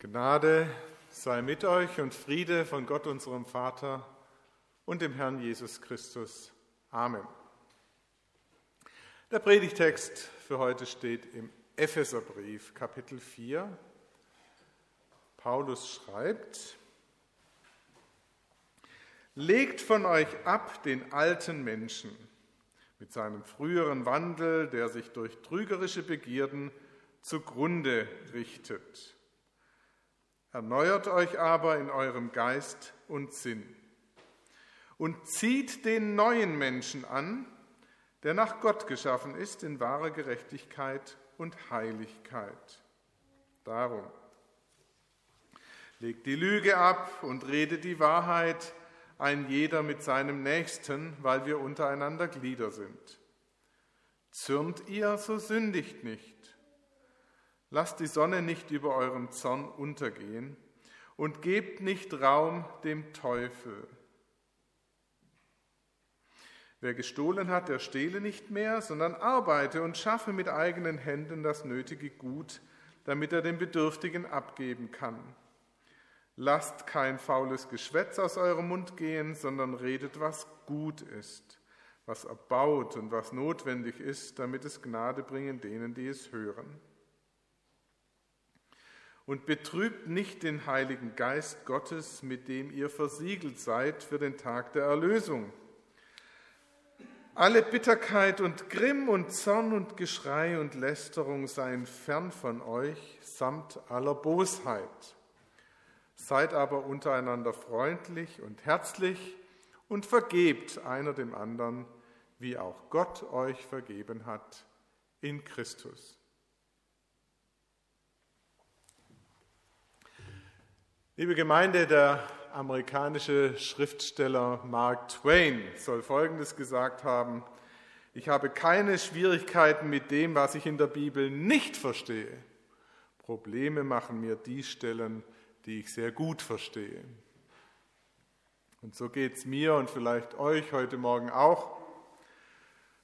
Gnade sei mit euch und Friede von Gott, unserem Vater und dem Herrn Jesus Christus. Amen. Der Predigtext für heute steht im Epheserbrief, Kapitel 4. Paulus schreibt, Legt von euch ab den alten Menschen mit seinem früheren Wandel, der sich durch trügerische Begierden zugrunde richtet Erneuert euch aber in eurem Geist und Sinn und zieht den neuen Menschen an, der nach Gott geschaffen ist in wahrer Gerechtigkeit und Heiligkeit. Darum legt die Lüge ab und redet die Wahrheit, ein jeder mit seinem Nächsten, weil wir untereinander Glieder sind. Zürnt ihr, so sündigt nicht. Lasst die Sonne nicht über eurem Zorn untergehen und gebt nicht Raum dem Teufel. Wer gestohlen hat, der stehle nicht mehr, sondern arbeite und schaffe mit eigenen Händen das nötige Gut, damit er den Bedürftigen abgeben kann. Lasst kein faules Geschwätz aus eurem Mund gehen, sondern redet, was gut ist, was erbaut und was notwendig ist, damit es Gnade bringen denen, die es hören und betrübt nicht den Heiligen Geist Gottes, mit dem ihr versiegelt seid für den Tag der Erlösung. Alle Bitterkeit und Grimm und Zorn und Geschrei und Lästerung seien fern von euch, samt aller Bosheit. Seid aber untereinander freundlich und herzlich und vergebt einer dem anderen, wie auch Gott euch vergeben hat in Christus. Liebe Gemeinde, der amerikanische Schriftsteller Mark Twain soll Folgendes gesagt haben. Ich habe keine Schwierigkeiten mit dem, was ich in der Bibel nicht verstehe. Probleme machen mir die Stellen, die ich sehr gut verstehe. Und so geht es mir und vielleicht euch heute Morgen auch.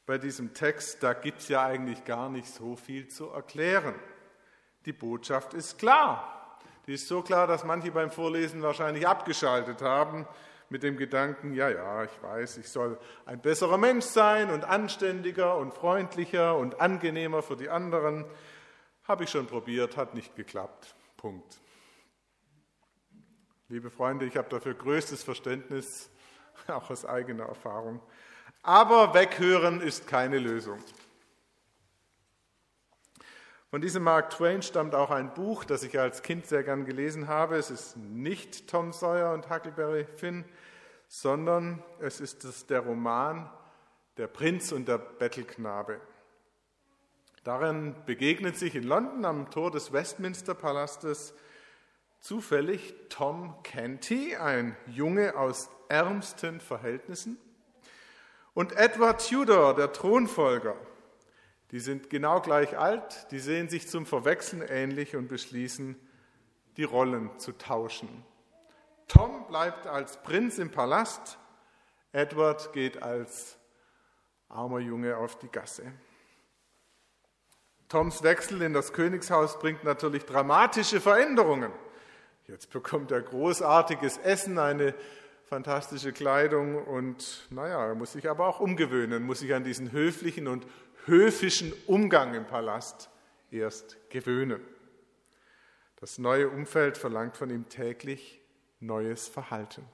Bei diesem Text, da gibt es ja eigentlich gar nicht so viel zu erklären. Die Botschaft ist klar. Die ist so klar, dass manche beim Vorlesen wahrscheinlich abgeschaltet haben mit dem Gedanken, ja, ja, ich weiß, ich soll ein besserer Mensch sein und anständiger und freundlicher und angenehmer für die anderen. Habe ich schon probiert, hat nicht geklappt. Punkt. Liebe Freunde, ich habe dafür größtes Verständnis, auch aus eigener Erfahrung. Aber weghören ist keine Lösung. Von diesem Mark Twain stammt auch ein Buch, das ich als Kind sehr gern gelesen habe. Es ist nicht Tom Sawyer und Huckleberry Finn, sondern es ist der Roman Der Prinz und der Bettelknabe. Darin begegnet sich in London am Tor des Westminster Palastes zufällig Tom Canty, ein Junge aus ärmsten Verhältnissen, und Edward Tudor, der Thronfolger, die sind genau gleich alt, die sehen sich zum Verwechseln ähnlich und beschließen, die Rollen zu tauschen. Tom bleibt als Prinz im Palast, Edward geht als armer Junge auf die Gasse. Toms Wechsel in das Königshaus bringt natürlich dramatische Veränderungen. Jetzt bekommt er großartiges Essen, eine fantastische Kleidung und naja, er muss sich aber auch umgewöhnen, muss sich an diesen höflichen und höfischen Umgang im Palast erst gewöhnen. Das neue Umfeld verlangt von ihm täglich neues Verhalten.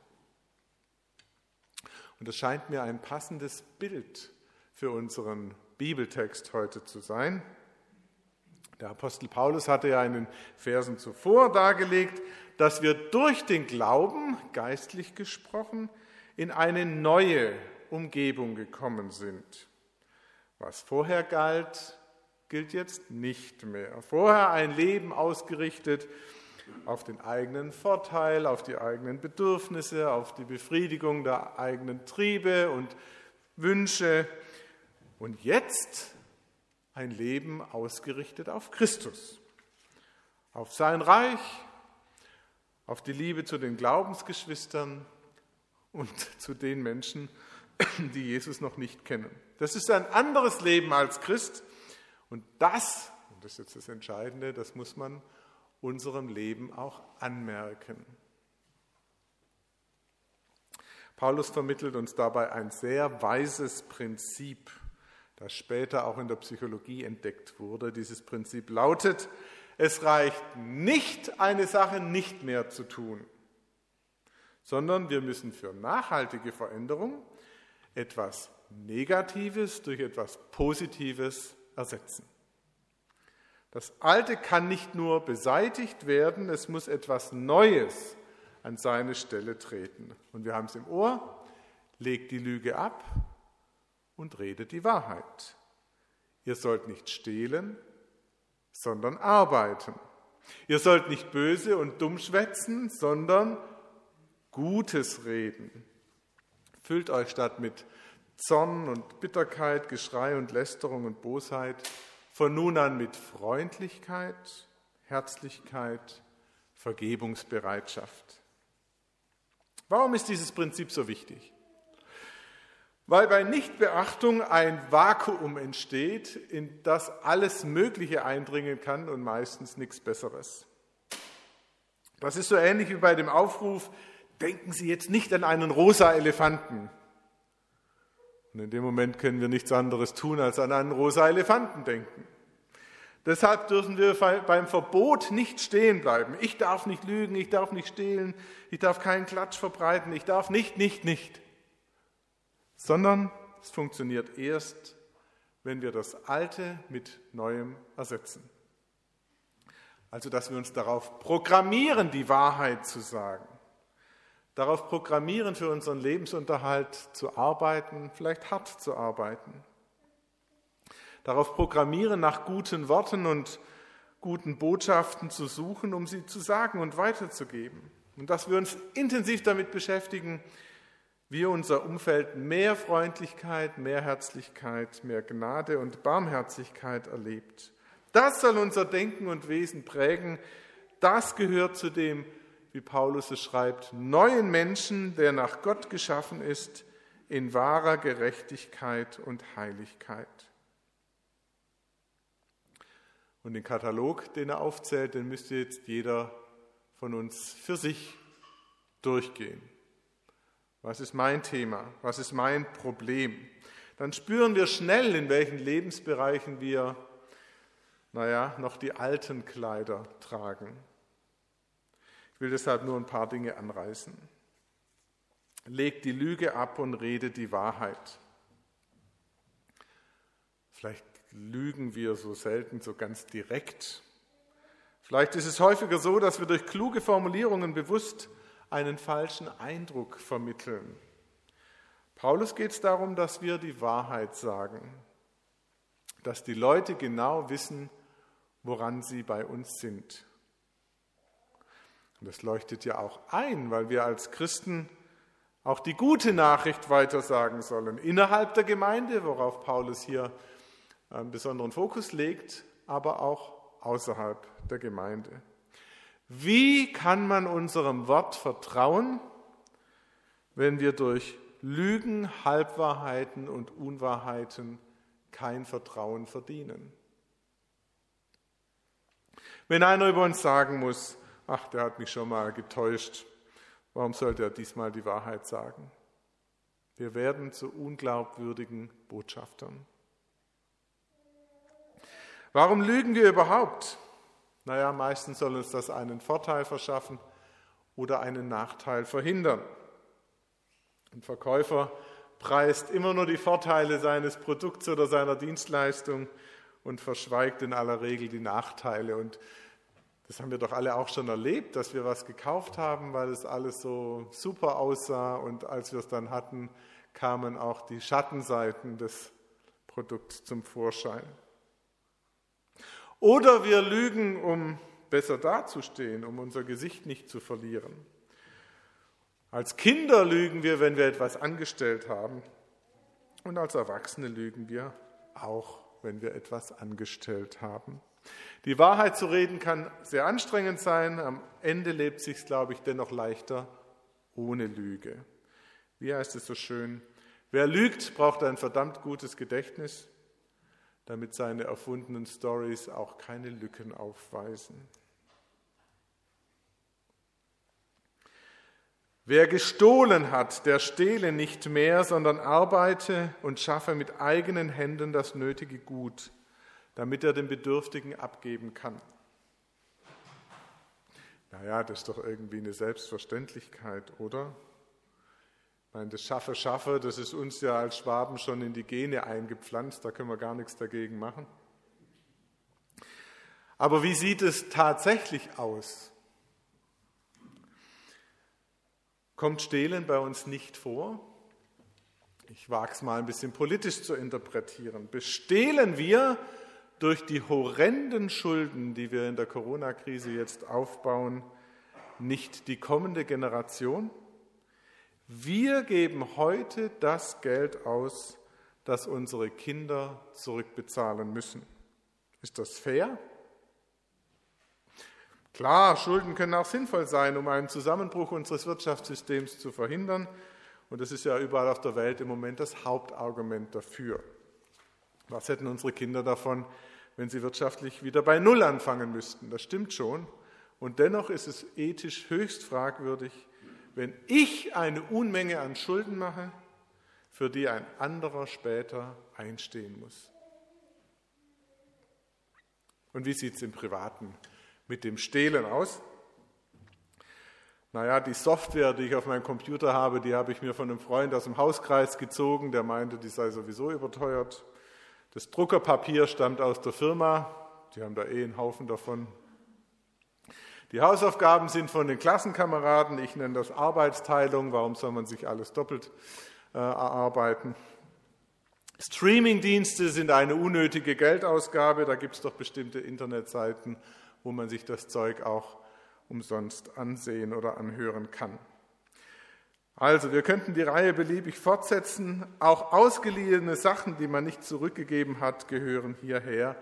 Und das scheint mir ein passendes Bild für unseren Bibeltext heute zu sein. Der Apostel Paulus hatte ja in den Versen zuvor dargelegt, dass wir durch den Glauben, geistlich gesprochen, in eine neue Umgebung gekommen sind. Was vorher galt, gilt jetzt nicht mehr. Vorher ein Leben ausgerichtet auf den eigenen Vorteil, auf die eigenen Bedürfnisse, auf die Befriedigung der eigenen Triebe und Wünsche. Und jetzt ein Leben ausgerichtet auf Christus, auf sein Reich, auf die Liebe zu den Glaubensgeschwistern und zu den Menschen, die Jesus noch nicht kennen. Das ist ein anderes Leben als Christ. Und das, und das ist jetzt das Entscheidende, das muss man unserem Leben auch anmerken. Paulus vermittelt uns dabei ein sehr weises Prinzip, das später auch in der Psychologie entdeckt wurde. Dieses Prinzip lautet, es reicht nicht, eine Sache nicht mehr zu tun, sondern wir müssen für nachhaltige Veränderung etwas Negatives durch etwas Positives ersetzen. Das Alte kann nicht nur beseitigt werden, es muss etwas Neues an seine Stelle treten. Und wir haben es im Ohr, legt die Lüge ab und redet die Wahrheit. Ihr sollt nicht stehlen, sondern arbeiten. Ihr sollt nicht böse und dumm schwätzen, sondern Gutes reden. Füllt euch statt mit Zorn und Bitterkeit, Geschrei und Lästerung und Bosheit von nun an mit Freundlichkeit, Herzlichkeit, Vergebungsbereitschaft. Warum ist dieses Prinzip so wichtig? Weil bei Nichtbeachtung ein Vakuum entsteht, in das alles Mögliche eindringen kann und meistens nichts Besseres. Das ist so ähnlich wie bei dem Aufruf, denken Sie jetzt nicht an einen rosa Elefanten. Und in dem Moment können wir nichts anderes tun, als an einen rosa Elefanten denken. Deshalb dürfen wir beim Verbot nicht stehen bleiben. Ich darf nicht lügen, ich darf nicht stehlen, ich darf keinen Klatsch verbreiten, ich darf nicht, nicht, nicht. Sondern es funktioniert erst, wenn wir das Alte mit Neuem ersetzen. Also, dass wir uns darauf programmieren, die Wahrheit zu sagen. Darauf programmieren, für unseren Lebensunterhalt zu arbeiten, vielleicht hart zu arbeiten darauf programmieren, nach guten Worten und guten Botschaften zu suchen, um sie zu sagen und weiterzugeben. Und dass wir uns intensiv damit beschäftigen, wie unser Umfeld mehr Freundlichkeit, mehr Herzlichkeit, mehr Gnade und Barmherzigkeit erlebt. Das soll unser Denken und Wesen prägen. Das gehört zu dem, wie Paulus es schreibt, neuen Menschen, der nach Gott geschaffen ist, in wahrer Gerechtigkeit und Heiligkeit. Und den Katalog, den er aufzählt, den müsste jetzt jeder von uns für sich durchgehen. Was ist mein Thema? Was ist mein Problem? Dann spüren wir schnell, in welchen Lebensbereichen wir, naja, noch die alten Kleider tragen. Ich will deshalb nur ein paar Dinge anreißen. Legt die Lüge ab und redet die Wahrheit. Vielleicht lügen wir so selten so ganz direkt. Vielleicht ist es häufiger so, dass wir durch kluge Formulierungen bewusst einen falschen Eindruck vermitteln. Paulus geht es darum, dass wir die Wahrheit sagen, dass die Leute genau wissen, woran sie bei uns sind. Und das leuchtet ja auch ein, weil wir als Christen auch die gute Nachricht weitersagen sollen, innerhalb der Gemeinde, worauf Paulus hier einen besonderen Fokus legt, aber auch außerhalb der Gemeinde. Wie kann man unserem Wort vertrauen, wenn wir durch Lügen, Halbwahrheiten und Unwahrheiten kein Vertrauen verdienen? Wenn einer über uns sagen muss, ach, der hat mich schon mal getäuscht, warum sollte er diesmal die Wahrheit sagen? Wir werden zu unglaubwürdigen Botschaftern. Warum lügen wir überhaupt? Naja, meistens soll uns das einen Vorteil verschaffen oder einen Nachteil verhindern. Ein Verkäufer preist immer nur die Vorteile seines Produkts oder seiner Dienstleistung und verschweigt in aller Regel die Nachteile. Und das haben wir doch alle auch schon erlebt, dass wir was gekauft haben, weil es alles so super aussah und als wir es dann hatten, kamen auch die Schattenseiten des Produkts zum Vorschein. Oder wir lügen, um besser dazustehen, um unser Gesicht nicht zu verlieren. Als Kinder lügen wir, wenn wir etwas angestellt haben. Und als Erwachsene lügen wir auch, wenn wir etwas angestellt haben. Die Wahrheit zu reden kann sehr anstrengend sein. Am Ende lebt sich, glaube ich, dennoch leichter ohne Lüge. Wie heißt es so schön? Wer lügt, braucht ein verdammt gutes Gedächtnis, damit seine erfundenen Stories auch keine Lücken aufweisen. Wer gestohlen hat, der stehle nicht mehr, sondern arbeite und schaffe mit eigenen Händen das nötige Gut damit er den Bedürftigen abgeben kann. Naja, das ist doch irgendwie eine Selbstverständlichkeit, oder? Ich meine, das Schaffe, Schaffe, das ist uns ja als Schwaben schon in die Gene eingepflanzt, da können wir gar nichts dagegen machen. Aber wie sieht es tatsächlich aus? Kommt Stehlen bei uns nicht vor? Ich wage es mal ein bisschen politisch zu interpretieren. Bestehlen wir durch die horrenden Schulden, die wir in der Corona-Krise jetzt aufbauen, nicht die kommende Generation? Wir geben heute das Geld aus, das unsere Kinder zurückbezahlen müssen. Ist das fair? Klar, Schulden können auch sinnvoll sein, um einen Zusammenbruch unseres Wirtschaftssystems zu verhindern. Und das ist ja überall auf der Welt im Moment das Hauptargument dafür. Was hätten unsere Kinder davon, wenn sie wirtschaftlich wieder bei Null anfangen müssten? Das stimmt schon. Und dennoch ist es ethisch höchst fragwürdig, wenn ich eine Unmenge an Schulden mache, für die ein anderer später einstehen muss. Und wie sieht es im Privaten mit dem Stehlen aus? Naja, die Software, die ich auf meinem Computer habe, die habe ich mir von einem Freund aus dem Hauskreis gezogen, der meinte, die sei sowieso überteuert. Das Druckerpapier stammt aus der Firma, die haben da eh einen Haufen davon. Die Hausaufgaben sind von den Klassenkameraden, ich nenne das Arbeitsteilung, warum soll man sich alles doppelt äh, erarbeiten? Streamingdienste sind eine unnötige Geldausgabe, da gibt es doch bestimmte Internetseiten, wo man sich das Zeug auch umsonst ansehen oder anhören kann. Also, wir könnten die Reihe beliebig fortsetzen. Auch ausgeliehene Sachen, die man nicht zurückgegeben hat, gehören hierher.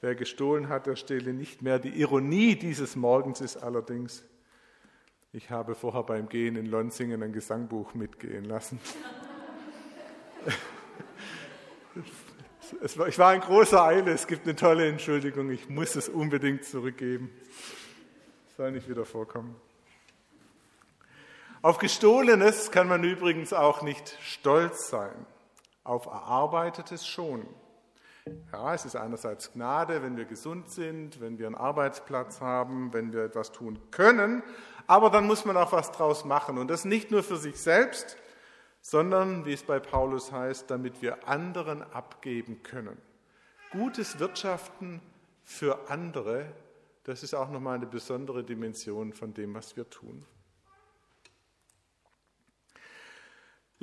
Wer gestohlen hat, der stehle nicht mehr. Die Ironie dieses Morgens ist allerdings, ich habe vorher beim Gehen in Lonsingen ein Gesangbuch mitgehen lassen. War, ich war in großer Eile, es gibt eine tolle Entschuldigung, ich muss es unbedingt zurückgeben. Soll nicht wieder vorkommen. Auf Gestohlenes kann man übrigens auch nicht stolz sein, auf Erarbeitetes schon. Ja, es ist einerseits Gnade, wenn wir gesund sind, wenn wir einen Arbeitsplatz haben, wenn wir etwas tun können, aber dann muss man auch was draus machen und das nicht nur für sich selbst, sondern, wie es bei Paulus heißt, damit wir anderen abgeben können. Gutes Wirtschaften für andere, das ist auch nochmal eine besondere Dimension von dem, was wir tun.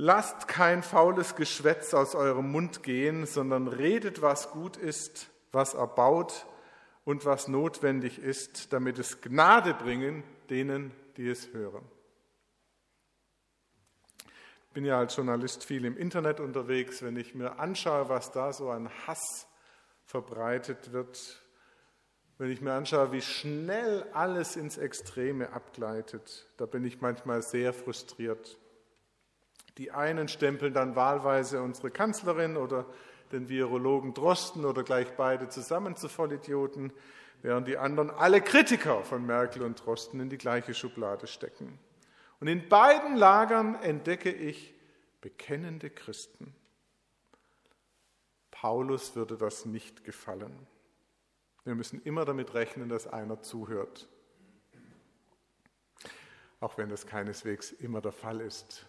Lasst kein faules Geschwätz aus eurem Mund gehen, sondern redet, was gut ist, was erbaut und was notwendig ist, damit es Gnade bringen denen, die es hören bin ja als Journalist viel im Internet unterwegs. Wenn ich mir anschaue, was da so an Hass verbreitet wird, wenn ich mir anschaue, wie schnell alles ins Extreme abgleitet, da bin ich manchmal sehr frustriert. Die einen stempeln dann wahlweise unsere Kanzlerin oder den Virologen Drosten oder gleich beide zusammen zu Vollidioten, während die anderen alle Kritiker von Merkel und Drosten in die gleiche Schublade stecken. Und in beiden Lagern entdecke ich bekennende Christen. Paulus würde das nicht gefallen. Wir müssen immer damit rechnen, dass einer zuhört. Auch wenn das keineswegs immer der Fall ist.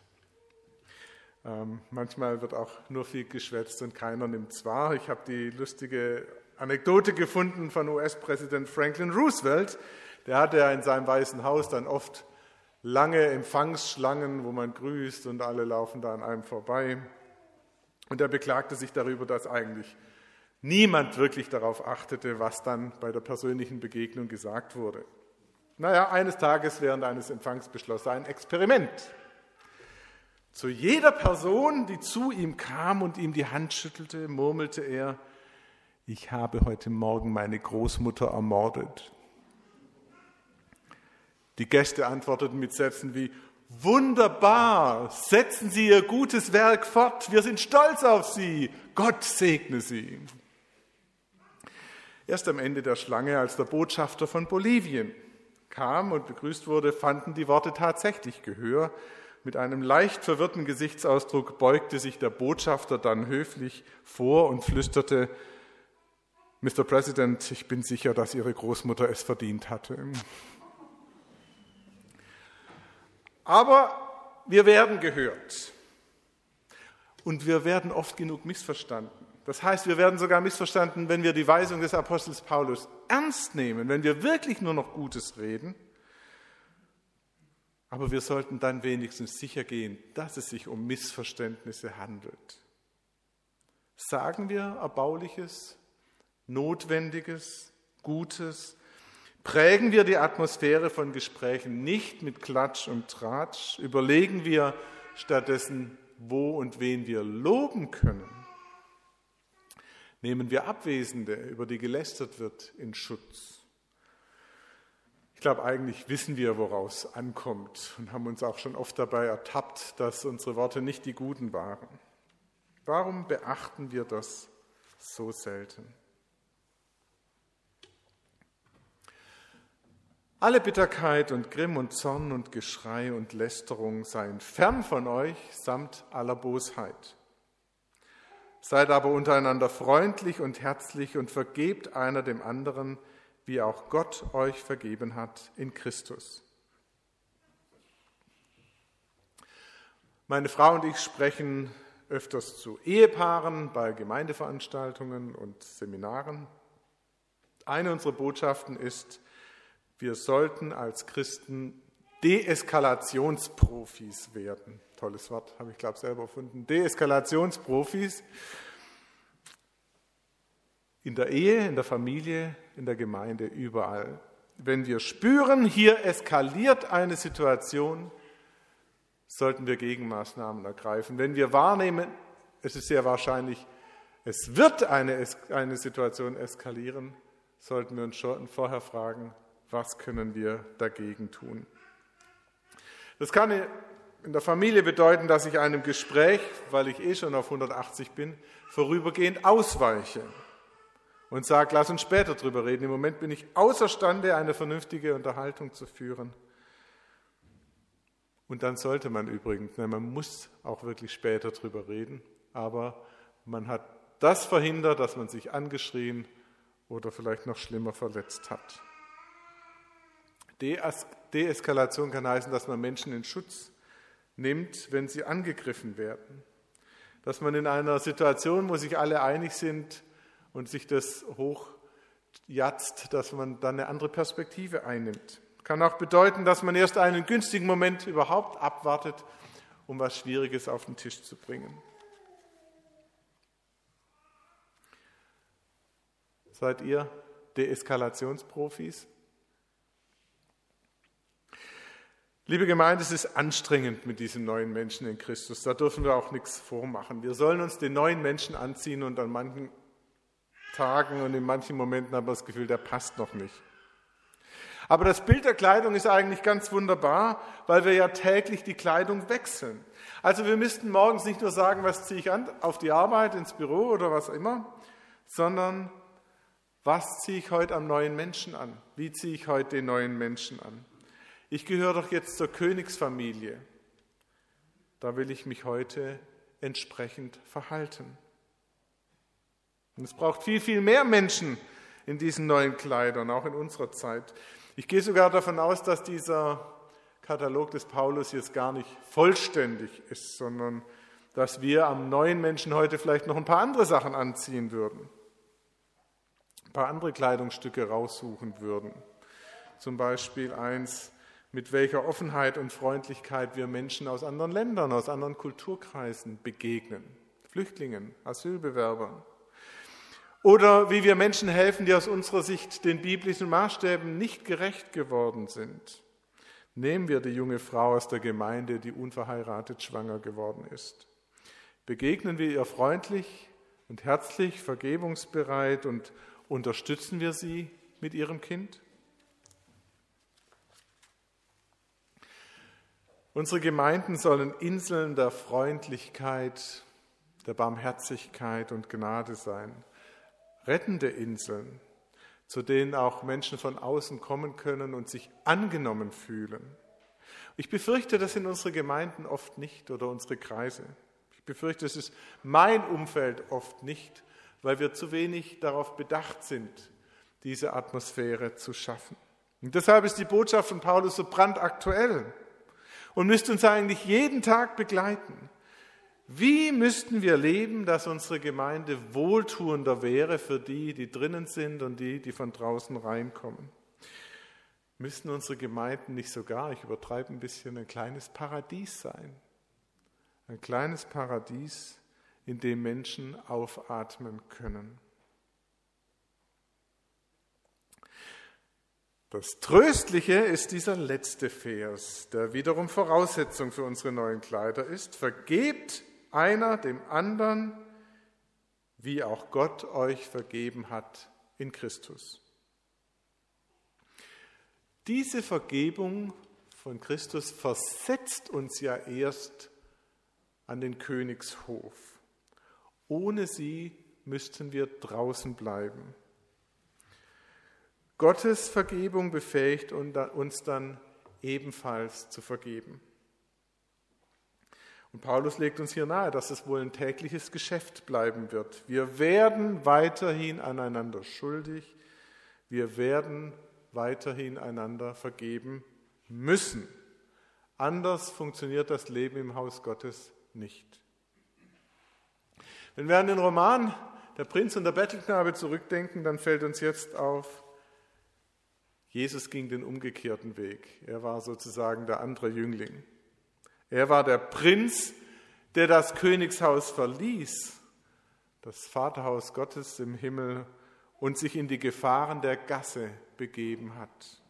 Ähm, manchmal wird auch nur viel geschwätzt und keiner nimmt es wahr. Ich habe die lustige Anekdote gefunden von US-Präsident Franklin Roosevelt. Der hatte ja in seinem Weißen Haus dann oft lange Empfangsschlangen, wo man grüßt und alle laufen da an einem vorbei. Und er beklagte sich darüber, dass eigentlich niemand wirklich darauf achtete, was dann bei der persönlichen Begegnung gesagt wurde. Naja, eines Tages während eines Empfangs beschloss er ein Experiment. Zu jeder Person, die zu ihm kam und ihm die Hand schüttelte, murmelte er, ich habe heute Morgen meine Großmutter ermordet. Die Gäste antworteten mit Sätzen wie, wunderbar, setzen Sie Ihr gutes Werk fort, wir sind stolz auf Sie, Gott segne Sie. Erst am Ende der Schlange, als der Botschafter von Bolivien kam und begrüßt wurde, fanden die Worte tatsächlich Gehör. Mit einem leicht verwirrten Gesichtsausdruck beugte sich der Botschafter dann höflich vor und flüsterte, Mr. President, ich bin sicher, dass Ihre Großmutter es verdient hatte. Aber wir werden gehört. Und wir werden oft genug missverstanden. Das heißt, wir werden sogar missverstanden, wenn wir die Weisung des Apostels Paulus ernst nehmen, wenn wir wirklich nur noch Gutes reden. Aber wir sollten dann wenigstens sicher gehen, dass es sich um Missverständnisse handelt. Sagen wir Erbauliches, Notwendiges, Gutes, prägen wir die Atmosphäre von Gesprächen nicht mit Klatsch und Tratsch, überlegen wir stattdessen, wo und wen wir loben können nehmen wir Abwesende, über die gelästert wird, in Schutz. Ich glaube, eigentlich wissen wir, woraus ankommt und haben uns auch schon oft dabei ertappt, dass unsere Worte nicht die guten waren. Warum beachten wir das so selten? Alle Bitterkeit und Grimm und Zorn und Geschrei und Lästerung seien fern von euch samt aller Bosheit. Seid aber untereinander freundlich und herzlich und vergebt einer dem anderen, wie auch Gott euch vergeben hat in Christus. Meine Frau und ich sprechen öfters zu Ehepaaren bei Gemeindeveranstaltungen und Seminaren. Eine unserer Botschaften ist, wir sollten als Christen Deeskalationsprofis werden. Tolles Wort, habe ich glaube selber erfunden. Deeskalationsprofis in der Ehe, in der Familie, in der Gemeinde, überall. Wenn wir spüren, hier eskaliert eine Situation, sollten wir Gegenmaßnahmen ergreifen. Wenn wir wahrnehmen, es ist sehr wahrscheinlich, es wird eine, eine Situation eskalieren, sollten wir uns schon vorher fragen, was können wir dagegen tun. Das kann in der Familie bedeuten, dass ich einem Gespräch, weil ich eh schon auf 180 bin, vorübergehend ausweiche und sage, lass uns später drüber reden. Im Moment bin ich außerstande, eine vernünftige Unterhaltung zu führen. Und dann sollte man übrigens, ne, man muss auch wirklich später drüber reden, aber man hat das verhindert, dass man sich angeschrien oder vielleicht noch schlimmer verletzt hat. Deeskalation kann heißen, dass man Menschen in Schutz nimmt, wenn sie angegriffen werden. Dass man in einer Situation, wo sich alle einig sind und sich das hochjatzt, dass man dann eine andere Perspektive einnimmt. Kann auch bedeuten, dass man erst einen günstigen Moment überhaupt abwartet, um was Schwieriges auf den Tisch zu bringen. Seid ihr Deeskalationsprofis? Liebe Gemeinde, es ist anstrengend mit diesen neuen Menschen in Christus. Da dürfen wir auch nichts vormachen. Wir sollen uns den neuen Menschen anziehen und an manchen Tagen und in manchen Momenten haben wir das Gefühl, der passt noch nicht. Aber das Bild der Kleidung ist eigentlich ganz wunderbar, weil wir ja täglich die Kleidung wechseln. Also wir müssten morgens nicht nur sagen, was ziehe ich an, auf die Arbeit, ins Büro oder was immer, sondern was ziehe ich heute am neuen Menschen an? Wie ziehe ich heute den neuen Menschen an? ich gehöre doch jetzt zur Königsfamilie. Da will ich mich heute entsprechend verhalten. Und es braucht viel, viel mehr Menschen in diesen neuen Kleidern, auch in unserer Zeit. Ich gehe sogar davon aus, dass dieser Katalog des Paulus jetzt gar nicht vollständig ist, sondern dass wir am neuen Menschen heute vielleicht noch ein paar andere Sachen anziehen würden, ein paar andere Kleidungsstücke raussuchen würden. Zum Beispiel eins, mit welcher Offenheit und Freundlichkeit wir Menschen aus anderen Ländern, aus anderen Kulturkreisen begegnen. Flüchtlingen, Asylbewerbern. Oder wie wir Menschen helfen, die aus unserer Sicht den biblischen Maßstäben nicht gerecht geworden sind. Nehmen wir die junge Frau aus der Gemeinde, die unverheiratet schwanger geworden ist. Begegnen wir ihr freundlich und herzlich, vergebungsbereit und unterstützen wir sie mit ihrem Kind? Unsere Gemeinden sollen Inseln der Freundlichkeit, der Barmherzigkeit und Gnade sein. Rettende Inseln, zu denen auch Menschen von außen kommen können und sich angenommen fühlen. Ich befürchte, das sind unsere Gemeinden oft nicht oder unsere Kreise. Ich befürchte, es ist mein Umfeld oft nicht, weil wir zu wenig darauf bedacht sind, diese Atmosphäre zu schaffen. Und deshalb ist die Botschaft von Paulus so brandaktuell und müsste uns eigentlich jeden Tag begleiten. Wie müssten wir leben, dass unsere Gemeinde wohltuender wäre für die, die drinnen sind und die, die von draußen reinkommen? Müssten unsere Gemeinden nicht sogar, ich übertreibe ein bisschen, ein kleines Paradies sein? Ein kleines Paradies, in dem Menschen aufatmen können. Das Tröstliche ist dieser letzte Vers, der wiederum Voraussetzung für unsere neuen Kleider ist. Vergebt einer dem anderen, wie auch Gott euch vergeben hat in Christus. Diese Vergebung von Christus versetzt uns ja erst an den Königshof. Ohne sie müssten wir draußen bleiben. Gottes Vergebung befähigt uns dann ebenfalls zu vergeben. Und Paulus legt uns hier nahe, dass es wohl ein tägliches Geschäft bleiben wird. Wir werden weiterhin aneinander schuldig. Wir werden weiterhin einander vergeben müssen. Anders funktioniert das Leben im Haus Gottes nicht. Wenn wir an den Roman Der Prinz und der Bettelknabe zurückdenken, dann fällt uns jetzt auf, Jesus ging den umgekehrten Weg. Er war sozusagen der andere Jüngling. Er war der Prinz, der das Königshaus verließ, das Vaterhaus Gottes im Himmel und sich in die Gefahren der Gasse begeben hat.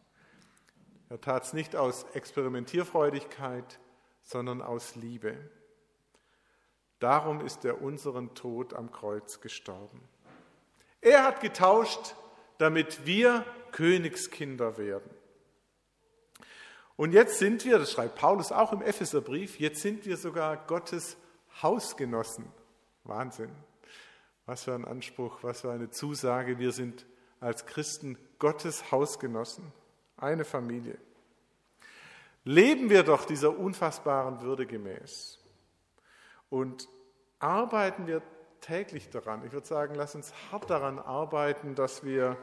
Er tat es nicht aus Experimentierfreudigkeit, sondern aus Liebe. Darum ist er unseren Tod am Kreuz gestorben. Er hat getauscht, damit wir Königskinder werden. Und jetzt sind wir, das schreibt Paulus auch im Epheserbrief, jetzt sind wir sogar Gottes Hausgenossen. Wahnsinn. Was für ein Anspruch, was für eine Zusage. Wir sind als Christen Gottes Hausgenossen, eine Familie. Leben wir doch dieser unfassbaren Würde gemäß und arbeiten wir täglich daran. Ich würde sagen, lass uns hart daran arbeiten, dass wir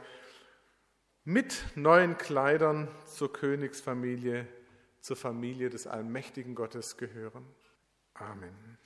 mit neuen Kleidern zur Königsfamilie, zur Familie des allmächtigen Gottes gehören. Amen.